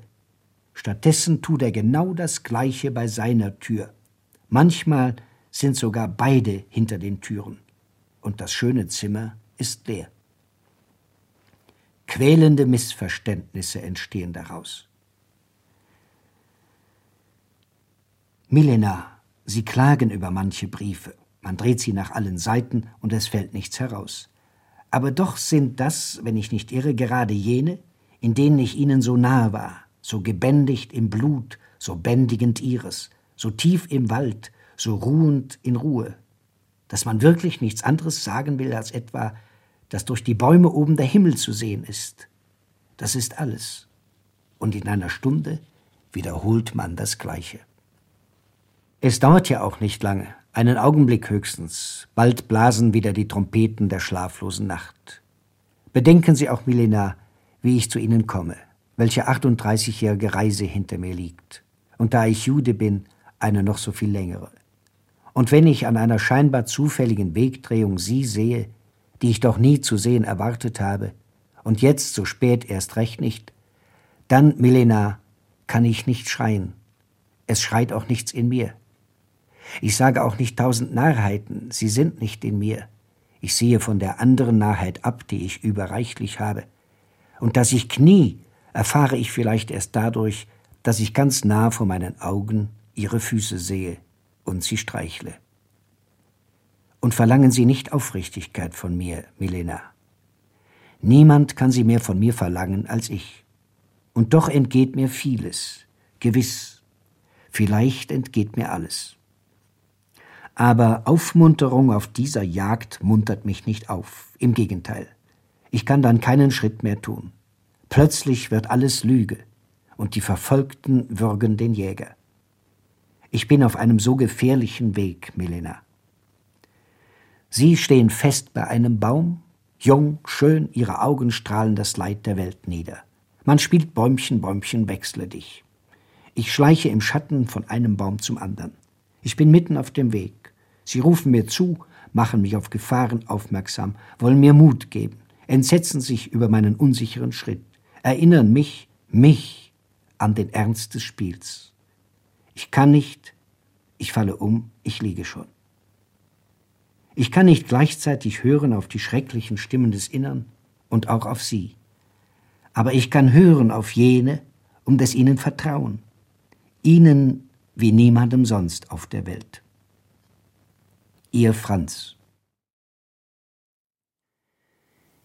Stattdessen tut er genau das Gleiche bei seiner Tür. Manchmal sind sogar beide hinter den Türen. Und das schöne Zimmer ist leer. Quälende Missverständnisse entstehen daraus. Milena, Sie klagen über manche Briefe. Man dreht sie nach allen Seiten und es fällt nichts heraus. Aber doch sind das, wenn ich nicht irre, gerade jene, in denen ich Ihnen so nahe war, so gebändigt im Blut, so bändigend Ihres, so tief im Wald, so ruhend in Ruhe, dass man wirklich nichts anderes sagen will als etwa, dass durch die Bäume oben der Himmel zu sehen ist. Das ist alles. Und in einer Stunde wiederholt man das Gleiche. Es dauert ja auch nicht lange, einen Augenblick höchstens, bald blasen wieder die Trompeten der schlaflosen Nacht. Bedenken Sie auch, Milena, wie ich zu Ihnen komme, welche 38-jährige Reise hinter mir liegt. Und da ich Jude bin, eine noch so viel längere. Und wenn ich an einer scheinbar zufälligen Wegdrehung Sie sehe, die ich doch nie zu sehen erwartet habe, und jetzt so spät erst recht nicht, dann, Milena, kann ich nicht schreien. Es schreit auch nichts in mir. Ich sage auch nicht tausend Narrheiten, sie sind nicht in mir. Ich sehe von der anderen Narrheit ab, die ich überreichlich habe. Und dass ich knie, erfahre ich vielleicht erst dadurch, dass ich ganz nah vor meinen Augen ihre Füße sehe und sie streichle. Und verlangen Sie nicht Aufrichtigkeit von mir, Milena. Niemand kann sie mehr von mir verlangen als ich. Und doch entgeht mir vieles, gewiss. Vielleicht entgeht mir alles. Aber Aufmunterung auf dieser Jagd muntert mich nicht auf. Im Gegenteil. Ich kann dann keinen Schritt mehr tun. Plötzlich wird alles Lüge und die Verfolgten würgen den Jäger. Ich bin auf einem so gefährlichen Weg, Milena. Sie stehen fest bei einem Baum, jung, schön, ihre Augen strahlen das Leid der Welt nieder. Man spielt Bäumchen, Bäumchen, wechsle dich. Ich schleiche im Schatten von einem Baum zum anderen. Ich bin mitten auf dem Weg. Sie rufen mir zu, machen mich auf Gefahren aufmerksam, wollen mir Mut geben, entsetzen sich über meinen unsicheren Schritt, erinnern mich, mich, an den Ernst des Spiels. Ich kann nicht, ich falle um, ich liege schon. Ich kann nicht gleichzeitig hören auf die schrecklichen Stimmen des Innern und auch auf sie. Aber ich kann hören auf jene, um des ihnen vertrauen. Ihnen wie niemandem sonst auf der Welt. Ihr Franz.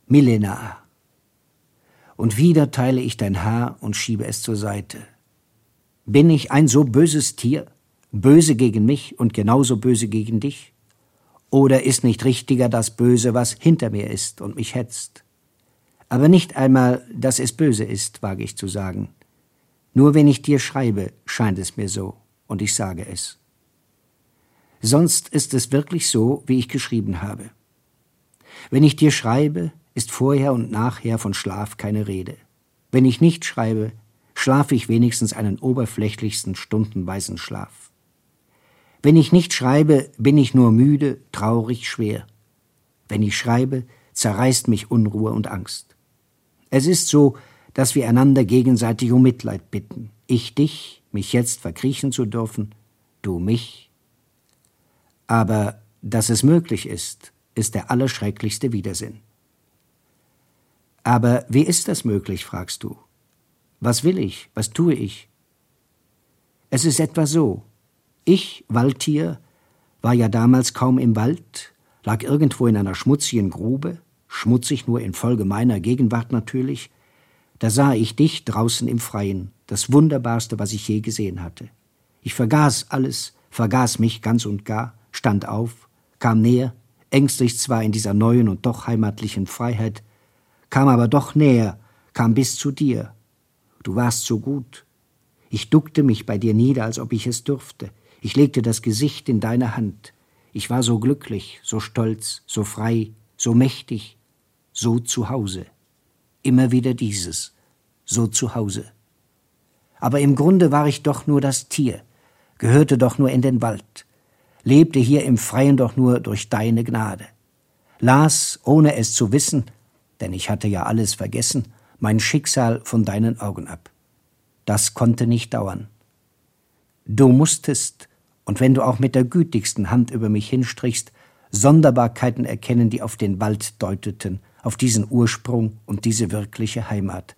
Milena. Und wieder teile ich dein Haar und schiebe es zur Seite. Bin ich ein so böses Tier, böse gegen mich und genauso böse gegen dich? Oder ist nicht richtiger das Böse, was hinter mir ist und mich hetzt? Aber nicht einmal, dass es böse ist, wage ich zu sagen. Nur wenn ich dir schreibe, scheint es mir so, und ich sage es. Sonst ist es wirklich so, wie ich geschrieben habe. Wenn ich dir schreibe, ist vorher und nachher von Schlaf keine Rede. Wenn ich nicht schreibe, schlafe ich wenigstens einen oberflächlichsten stundenweisen Schlaf. Wenn ich nicht schreibe, bin ich nur müde, traurig, schwer. Wenn ich schreibe, zerreißt mich Unruhe und Angst. Es ist so, dass wir einander gegenseitig um Mitleid bitten. Ich dich, mich jetzt verkriechen zu dürfen, du mich. Aber dass es möglich ist, ist der allerschrecklichste Widersinn. Aber wie ist das möglich, fragst du? Was will ich? Was tue ich? Es ist etwa so. Ich, Waldtier, war ja damals kaum im Wald, lag irgendwo in einer schmutzigen Grube, schmutzig nur infolge meiner Gegenwart natürlich, da sah ich dich draußen im Freien, das Wunderbarste, was ich je gesehen hatte. Ich vergaß alles, vergaß mich ganz und gar, stand auf, kam näher, ängstlich zwar in dieser neuen und doch heimatlichen Freiheit, kam aber doch näher, kam bis zu dir. Du warst so gut. Ich duckte mich bei dir nieder, als ob ich es dürfte. Ich legte das Gesicht in deine Hand. Ich war so glücklich, so stolz, so frei, so mächtig, so zu Hause. Immer wieder dieses, so zu Hause. Aber im Grunde war ich doch nur das Tier, gehörte doch nur in den Wald, lebte hier im Freien doch nur durch deine Gnade, las, ohne es zu wissen, denn ich hatte ja alles vergessen, mein Schicksal von deinen Augen ab. Das konnte nicht dauern. Du musstest, und wenn du auch mit der gütigsten Hand über mich hinstrichst, Sonderbarkeiten erkennen, die auf den Wald deuteten, auf diesen Ursprung und diese wirkliche Heimat.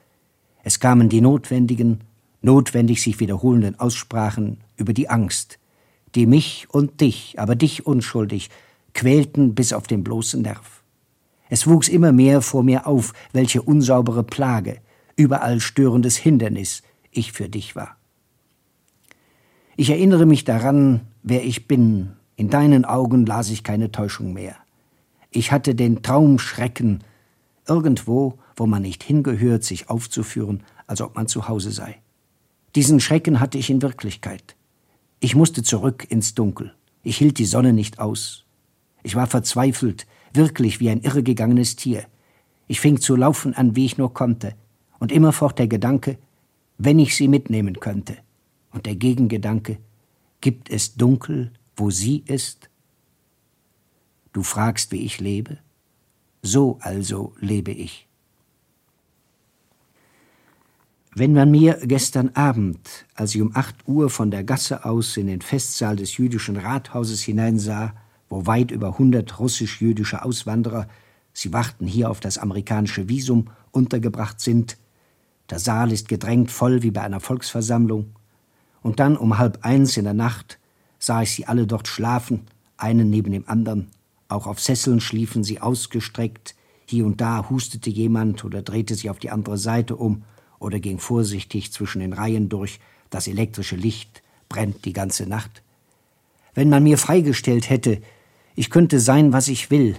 Es kamen die notwendigen, notwendig sich wiederholenden Aussprachen über die Angst, die mich und dich, aber dich unschuldig, quälten bis auf den bloßen Nerv. Es wuchs immer mehr vor mir auf, welche unsaubere Plage, überall störendes Hindernis ich für dich war. Ich erinnere mich daran, wer ich bin. In deinen Augen las ich keine Täuschung mehr. Ich hatte den Traumschrecken, irgendwo, wo man nicht hingehört, sich aufzuführen, als ob man zu Hause sei. Diesen Schrecken hatte ich in Wirklichkeit. Ich musste zurück ins Dunkel. Ich hielt die Sonne nicht aus. Ich war verzweifelt, wirklich wie ein irregegangenes Tier. Ich fing zu laufen an, wie ich nur konnte, und immerfort der Gedanke, wenn ich sie mitnehmen könnte, und der Gegengedanke, gibt es Dunkel, wo sie ist? Du fragst, wie ich lebe? So also lebe ich. Wenn man mir gestern Abend, als ich um acht Uhr von der Gasse aus in den Festsaal des jüdischen Rathauses hineinsah, wo weit über hundert russisch-jüdische Auswanderer, sie warten hier auf das amerikanische Visum, untergebracht sind. Der Saal ist gedrängt voll wie bei einer Volksversammlung. Und dann um halb eins in der Nacht sah ich sie alle dort schlafen, einen neben dem anderen. Auch auf Sesseln schliefen sie ausgestreckt. Hier und da hustete jemand oder drehte sich auf die andere Seite um oder ging vorsichtig zwischen den Reihen durch. Das elektrische Licht brennt die ganze Nacht. Wenn man mir freigestellt hätte, ich könnte sein, was ich will,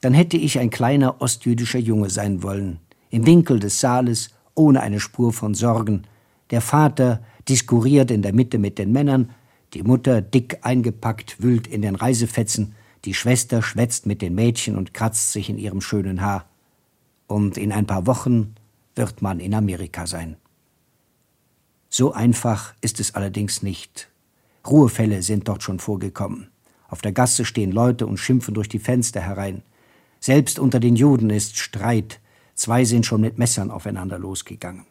dann hätte ich ein kleiner ostjüdischer Junge sein wollen, im Winkel des Saales, ohne eine Spur von Sorgen. Der Vater diskuriert in der Mitte mit den Männern, die Mutter, dick eingepackt, wühlt in den Reisefetzen, die Schwester schwätzt mit den Mädchen und kratzt sich in ihrem schönen Haar. Und in ein paar Wochen wird man in Amerika sein. So einfach ist es allerdings nicht. Ruhefälle sind dort schon vorgekommen. Auf der Gasse stehen Leute und schimpfen durch die Fenster herein. Selbst unter den Juden ist Streit. Zwei sind schon mit Messern aufeinander losgegangen.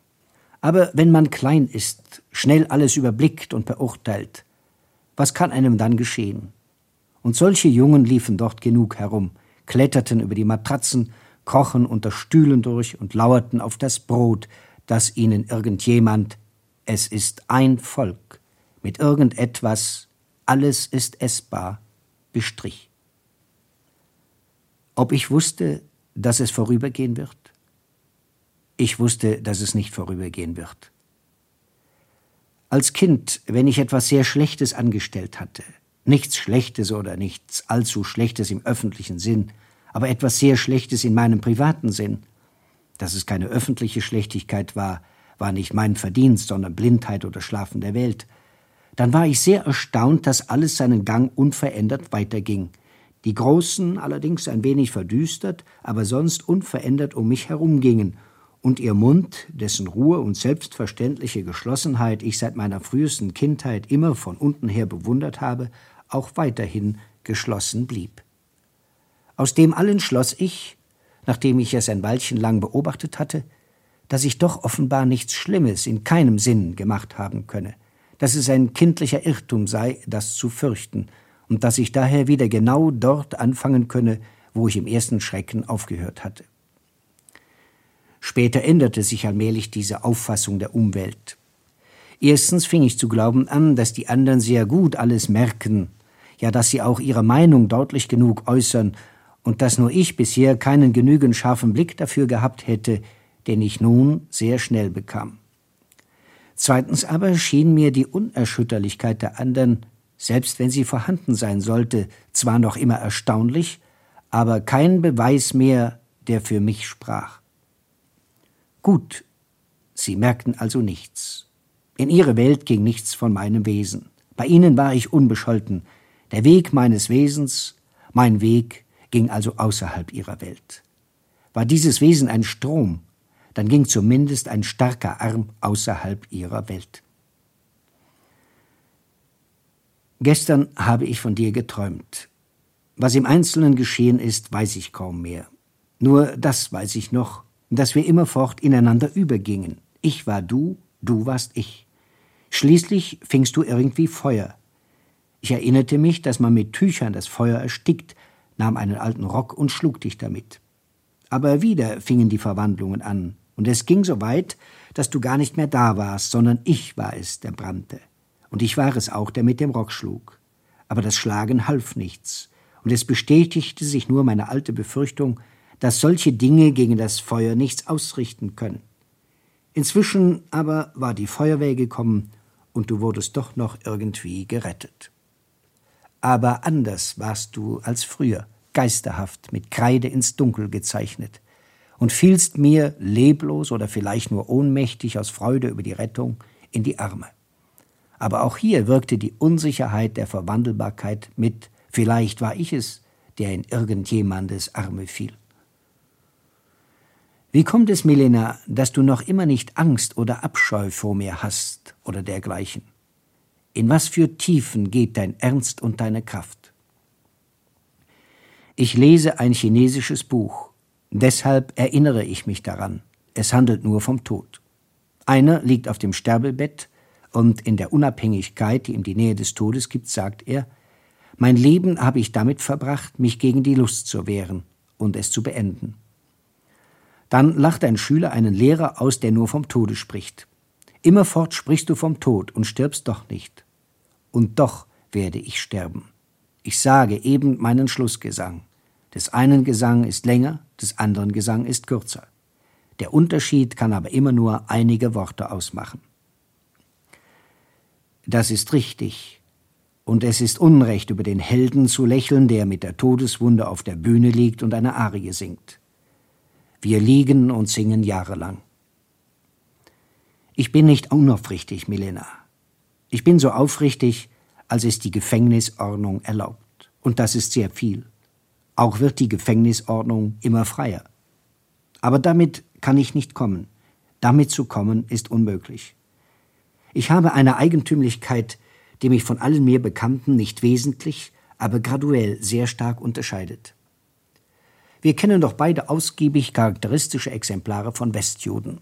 Aber wenn man klein ist, schnell alles überblickt und beurteilt, was kann einem dann geschehen? Und solche Jungen liefen dort genug herum, kletterten über die Matratzen, krochen unter Stühlen durch und lauerten auf das Brot, das ihnen irgendjemand, es ist ein Volk, mit irgendetwas, alles ist essbar, bestrich. Ob ich wusste, dass es vorübergehen wird? Ich wusste, dass es nicht vorübergehen wird. Als Kind, wenn ich etwas sehr Schlechtes angestellt hatte, nichts Schlechtes oder nichts allzu Schlechtes im öffentlichen Sinn, aber etwas sehr Schlechtes in meinem privaten Sinn. Dass es keine öffentliche Schlechtigkeit war, war nicht mein Verdienst, sondern Blindheit oder Schlafen der Welt. Dann war ich sehr erstaunt, dass alles seinen Gang unverändert weiterging. Die Großen allerdings ein wenig verdüstert, aber sonst unverändert um mich herumgingen, und ihr Mund, dessen Ruhe und selbstverständliche Geschlossenheit ich seit meiner frühesten Kindheit immer von unten her bewundert habe, auch weiterhin geschlossen blieb. Aus dem allen schloss ich, nachdem ich es ein Weilchen lang beobachtet hatte, dass ich doch offenbar nichts Schlimmes in keinem Sinn gemacht haben könne, dass es ein kindlicher Irrtum sei, das zu fürchten, und dass ich daher wieder genau dort anfangen könne, wo ich im ersten Schrecken aufgehört hatte. Später änderte sich allmählich diese Auffassung der Umwelt. Erstens fing ich zu glauben an, dass die anderen sehr gut alles merken, ja dass sie auch ihre Meinung deutlich genug äußern, und dass nur ich bisher keinen genügend scharfen Blick dafür gehabt hätte, den ich nun sehr schnell bekam. Zweitens aber schien mir die Unerschütterlichkeit der anderen, selbst wenn sie vorhanden sein sollte, zwar noch immer erstaunlich, aber kein Beweis mehr, der für mich sprach. Gut, sie merkten also nichts. In ihre Welt ging nichts von meinem Wesen. Bei ihnen war ich unbescholten. Der Weg meines Wesens, mein Weg, ging also außerhalb ihrer Welt. War dieses Wesen ein Strom, dann ging zumindest ein starker Arm außerhalb ihrer Welt. Gestern habe ich von dir geträumt. Was im Einzelnen geschehen ist, weiß ich kaum mehr. Nur das weiß ich noch, dass wir immerfort ineinander übergingen. Ich war du, du warst ich. Schließlich fingst du irgendwie Feuer. Ich erinnerte mich, dass man mit Tüchern das Feuer erstickt, nahm einen alten Rock und schlug dich damit. Aber wieder fingen die Verwandlungen an, und es ging so weit, dass du gar nicht mehr da warst, sondern ich war es, der brannte. Und ich war es auch, der mit dem Rock schlug. Aber das Schlagen half nichts, und es bestätigte sich nur meine alte Befürchtung, dass solche Dinge gegen das Feuer nichts ausrichten können. Inzwischen aber war die Feuerwehr gekommen und du wurdest doch noch irgendwie gerettet. Aber anders warst du als früher, geisterhaft, mit Kreide ins Dunkel gezeichnet, und fielst mir, leblos oder vielleicht nur ohnmächtig aus Freude über die Rettung, in die Arme. Aber auch hier wirkte die Unsicherheit der Verwandelbarkeit mit, vielleicht war ich es, der in irgendjemandes Arme fiel. Wie kommt es, Milena, dass du noch immer nicht Angst oder Abscheu vor mir hast oder dergleichen? In was für Tiefen geht dein Ernst und deine Kraft? Ich lese ein chinesisches Buch, deshalb erinnere ich mich daran. Es handelt nur vom Tod. Einer liegt auf dem Sterbebett und in der Unabhängigkeit, die ihm die Nähe des Todes gibt, sagt er, mein Leben habe ich damit verbracht, mich gegen die Lust zu wehren und es zu beenden. Dann lacht ein Schüler einen Lehrer aus, der nur vom Tode spricht. Immerfort sprichst du vom Tod und stirbst doch nicht. Und doch werde ich sterben. Ich sage eben meinen Schlussgesang. Des einen Gesang ist länger, des anderen Gesang ist kürzer. Der Unterschied kann aber immer nur einige Worte ausmachen. Das ist richtig. Und es ist Unrecht, über den Helden zu lächeln, der mit der Todeswunde auf der Bühne liegt und eine Arie singt. Wir liegen und singen jahrelang. Ich bin nicht unaufrichtig, Milena. Ich bin so aufrichtig, als es die Gefängnisordnung erlaubt. Und das ist sehr viel. Auch wird die Gefängnisordnung immer freier. Aber damit kann ich nicht kommen. Damit zu kommen ist unmöglich. Ich habe eine Eigentümlichkeit, die mich von allen mir Bekannten nicht wesentlich, aber graduell sehr stark unterscheidet. Wir kennen doch beide ausgiebig charakteristische Exemplare von Westjuden.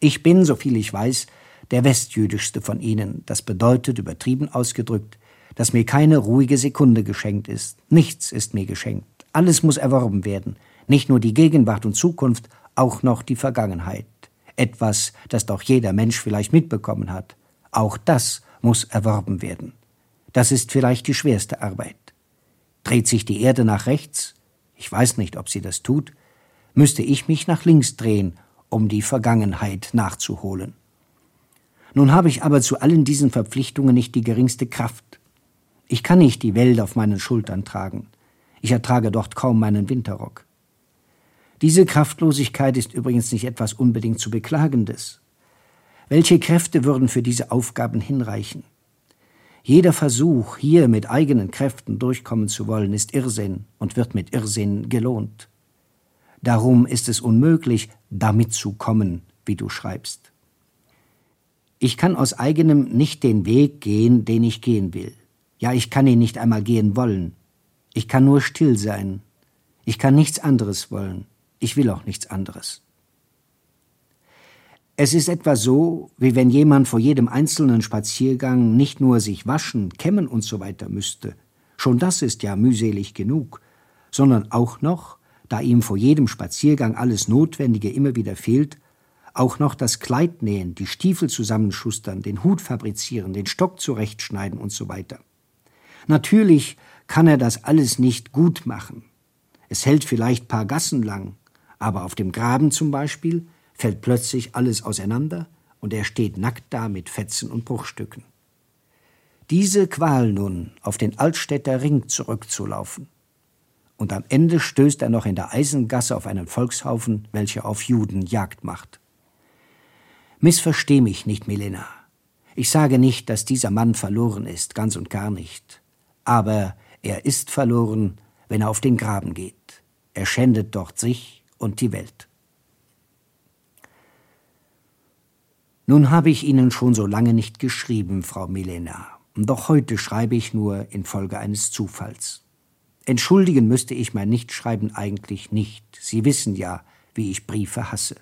Ich bin, soviel ich weiß, der westjüdischste von ihnen. Das bedeutet, übertrieben ausgedrückt, dass mir keine ruhige Sekunde geschenkt ist. Nichts ist mir geschenkt. Alles muss erworben werden. Nicht nur die Gegenwart und Zukunft, auch noch die Vergangenheit. Etwas, das doch jeder Mensch vielleicht mitbekommen hat. Auch das muss erworben werden. Das ist vielleicht die schwerste Arbeit. Dreht sich die Erde nach rechts, ich weiß nicht, ob sie das tut, müsste ich mich nach links drehen, um die Vergangenheit nachzuholen. Nun habe ich aber zu allen diesen Verpflichtungen nicht die geringste Kraft. Ich kann nicht die Welt auf meinen Schultern tragen. Ich ertrage dort kaum meinen Winterrock. Diese Kraftlosigkeit ist übrigens nicht etwas unbedingt zu beklagendes. Welche Kräfte würden für diese Aufgaben hinreichen? Jeder Versuch, hier mit eigenen Kräften durchkommen zu wollen, ist Irrsinn und wird mit Irrsinn gelohnt. Darum ist es unmöglich, damit zu kommen, wie du schreibst. Ich kann aus eigenem nicht den Weg gehen, den ich gehen will. Ja, ich kann ihn nicht einmal gehen wollen. Ich kann nur still sein. Ich kann nichts anderes wollen. Ich will auch nichts anderes. Es ist etwa so, wie wenn jemand vor jedem einzelnen Spaziergang nicht nur sich waschen, kämmen und so weiter müsste, schon das ist ja mühselig genug, sondern auch noch, da ihm vor jedem Spaziergang alles Notwendige immer wieder fehlt, auch noch das Kleid nähen, die Stiefel zusammenschustern, den Hut fabrizieren, den Stock zurechtschneiden und so weiter. Natürlich kann er das alles nicht gut machen. Es hält vielleicht paar Gassen lang, aber auf dem Graben zum Beispiel fällt plötzlich alles auseinander und er steht nackt da mit Fetzen und Bruchstücken. Diese Qual nun, auf den Altstädter Ring zurückzulaufen. Und am Ende stößt er noch in der Eisengasse auf einen Volkshaufen, welcher auf Juden Jagd macht. Missversteh mich nicht, Milena. Ich sage nicht, dass dieser Mann verloren ist, ganz und gar nicht. Aber er ist verloren, wenn er auf den Graben geht. Er schändet dort sich und die Welt. Nun habe ich Ihnen schon so lange nicht geschrieben, Frau Milena, doch heute schreibe ich nur infolge eines Zufalls. Entschuldigen müsste ich mein Nichtschreiben eigentlich nicht. Sie wissen ja, wie ich Briefe hasse.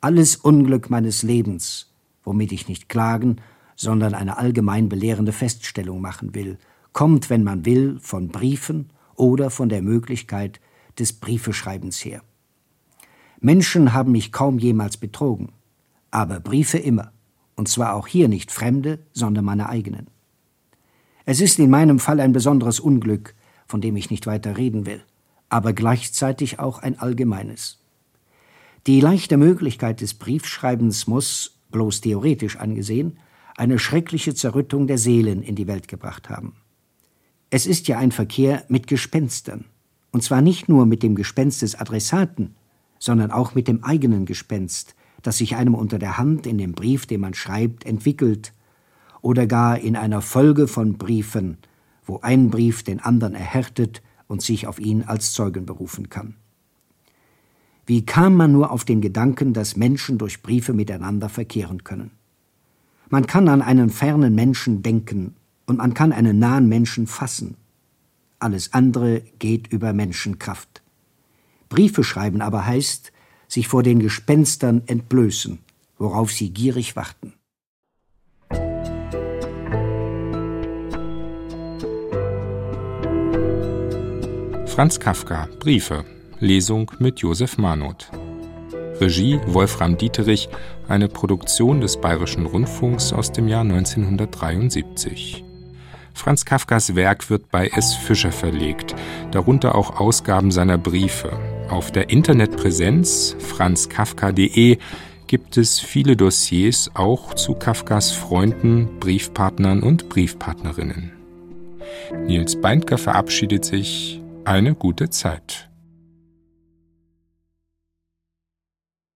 Alles Unglück meines Lebens, womit ich nicht klagen, sondern eine allgemein belehrende Feststellung machen will, kommt, wenn man will, von Briefen oder von der Möglichkeit des Briefeschreibens her. Menschen haben mich kaum jemals betrogen aber Briefe immer, und zwar auch hier nicht fremde, sondern meine eigenen. Es ist in meinem Fall ein besonderes Unglück, von dem ich nicht weiter reden will, aber gleichzeitig auch ein allgemeines. Die leichte Möglichkeit des Briefschreibens muss, bloß theoretisch angesehen, eine schreckliche Zerrüttung der Seelen in die Welt gebracht haben. Es ist ja ein Verkehr mit Gespenstern, und zwar nicht nur mit dem Gespenst des Adressaten, sondern auch mit dem eigenen Gespenst, das sich einem unter der Hand in dem Brief, den man schreibt, entwickelt, oder gar in einer Folge von Briefen, wo ein Brief den anderen erhärtet und sich auf ihn als Zeugen berufen kann. Wie kam man nur auf den Gedanken, dass Menschen durch Briefe miteinander verkehren können? Man kann an einen fernen Menschen denken und man kann einen nahen Menschen fassen. Alles andere geht über Menschenkraft. Briefe schreiben aber heißt, sich vor den Gespenstern entblößen, worauf sie gierig warten. Franz Kafka, Briefe, Lesung mit Josef Manoth. Regie Wolfram Dieterich, eine Produktion des Bayerischen Rundfunks aus dem Jahr 1973. Franz Kafkas Werk wird bei S. Fischer verlegt, darunter auch Ausgaben seiner Briefe. Auf der Internetpräsenz franzkafka.de gibt es viele Dossiers auch zu Kafkas Freunden, Briefpartnern und Briefpartnerinnen. Nils Beindker verabschiedet sich. Eine gute Zeit.